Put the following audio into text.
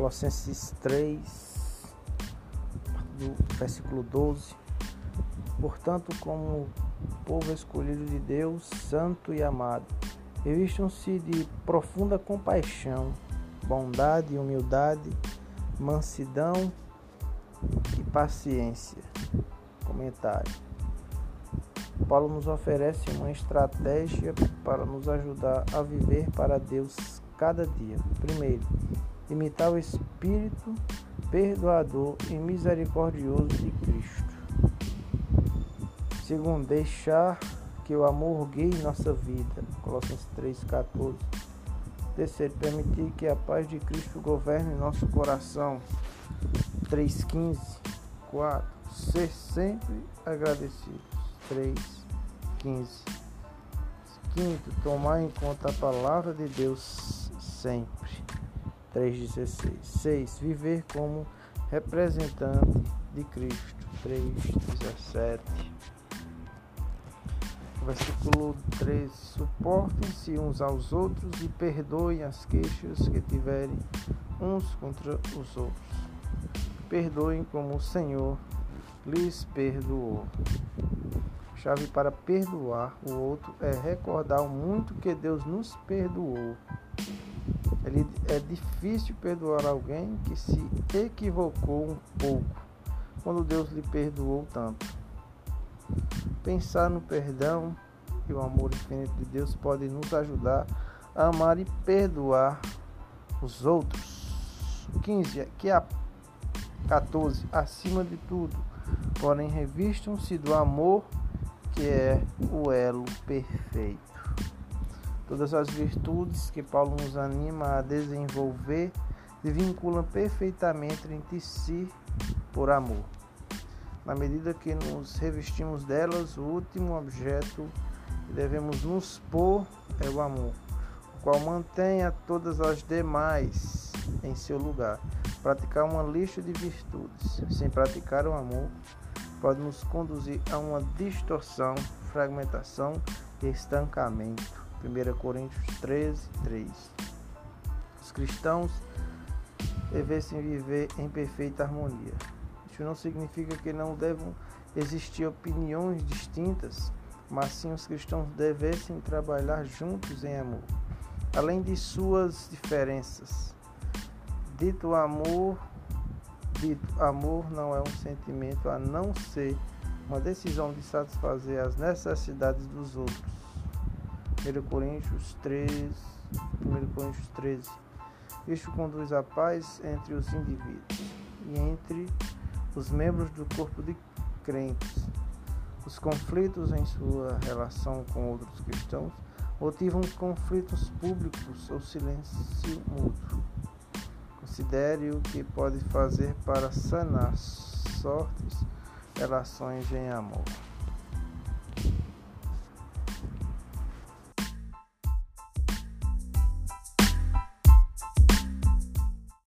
Colossenses 3, do versículo 12. Portanto, como povo escolhido de Deus, santo e amado, revistam-se de profunda compaixão, bondade, humildade, mansidão e paciência. Comentário. Paulo nos oferece uma estratégia para nos ajudar a viver para Deus cada dia. Primeiro, imitar o Espírito perdoador e misericordioso de Cristo. Segundo, deixar que o amor guie nossa vida. Colossenses 3,14. Terceiro, permitir que a paz de Cristo governe nosso coração. 3,15. 4. Ser sempre agradecidos. 3,15. Quinto, tomar em conta a palavra de Deus sempre. 3,16. 6. Viver como representante de Cristo. 3,17. Versículo 13: Suportem-se uns aos outros e perdoem as queixas que tiverem uns contra os outros. Perdoem como o Senhor lhes perdoou. Chave para perdoar o outro é recordar o muito que Deus nos perdoou. Ele, é difícil perdoar alguém que se equivocou um pouco, quando Deus lhe perdoou tanto. Pensar no perdão e o amor infinito de Deus pode nos ajudar a amar e perdoar os outros. 15. Aqui a 14. Acima de tudo, porém, revistam-se do amor que é o elo perfeito. Todas as virtudes que Paulo nos anima a desenvolver se vinculam perfeitamente entre si por amor. Na medida que nos revestimos delas, o último objeto que devemos nos pôr é o amor, o qual mantém todas as demais em seu lugar. Praticar uma lista de virtudes sem praticar o amor pode nos conduzir a uma distorção, fragmentação e estancamento. 1 Coríntios 13, 3. Os cristãos devessem viver em perfeita harmonia. Isso não significa que não devam existir opiniões distintas, mas sim os cristãos devessem trabalhar juntos em amor, além de suas diferenças. Dito amor, dito amor não é um sentimento a não ser uma decisão de satisfazer as necessidades dos outros 1 Coríntios 13, 1 Coríntios 13. Isto conduz à paz entre os indivíduos e entre os membros do corpo de crentes. Os conflitos em sua relação com outros cristãos motivam conflitos públicos ou silêncio mútuo. Considere o que pode fazer para sanar sortes relações em amor.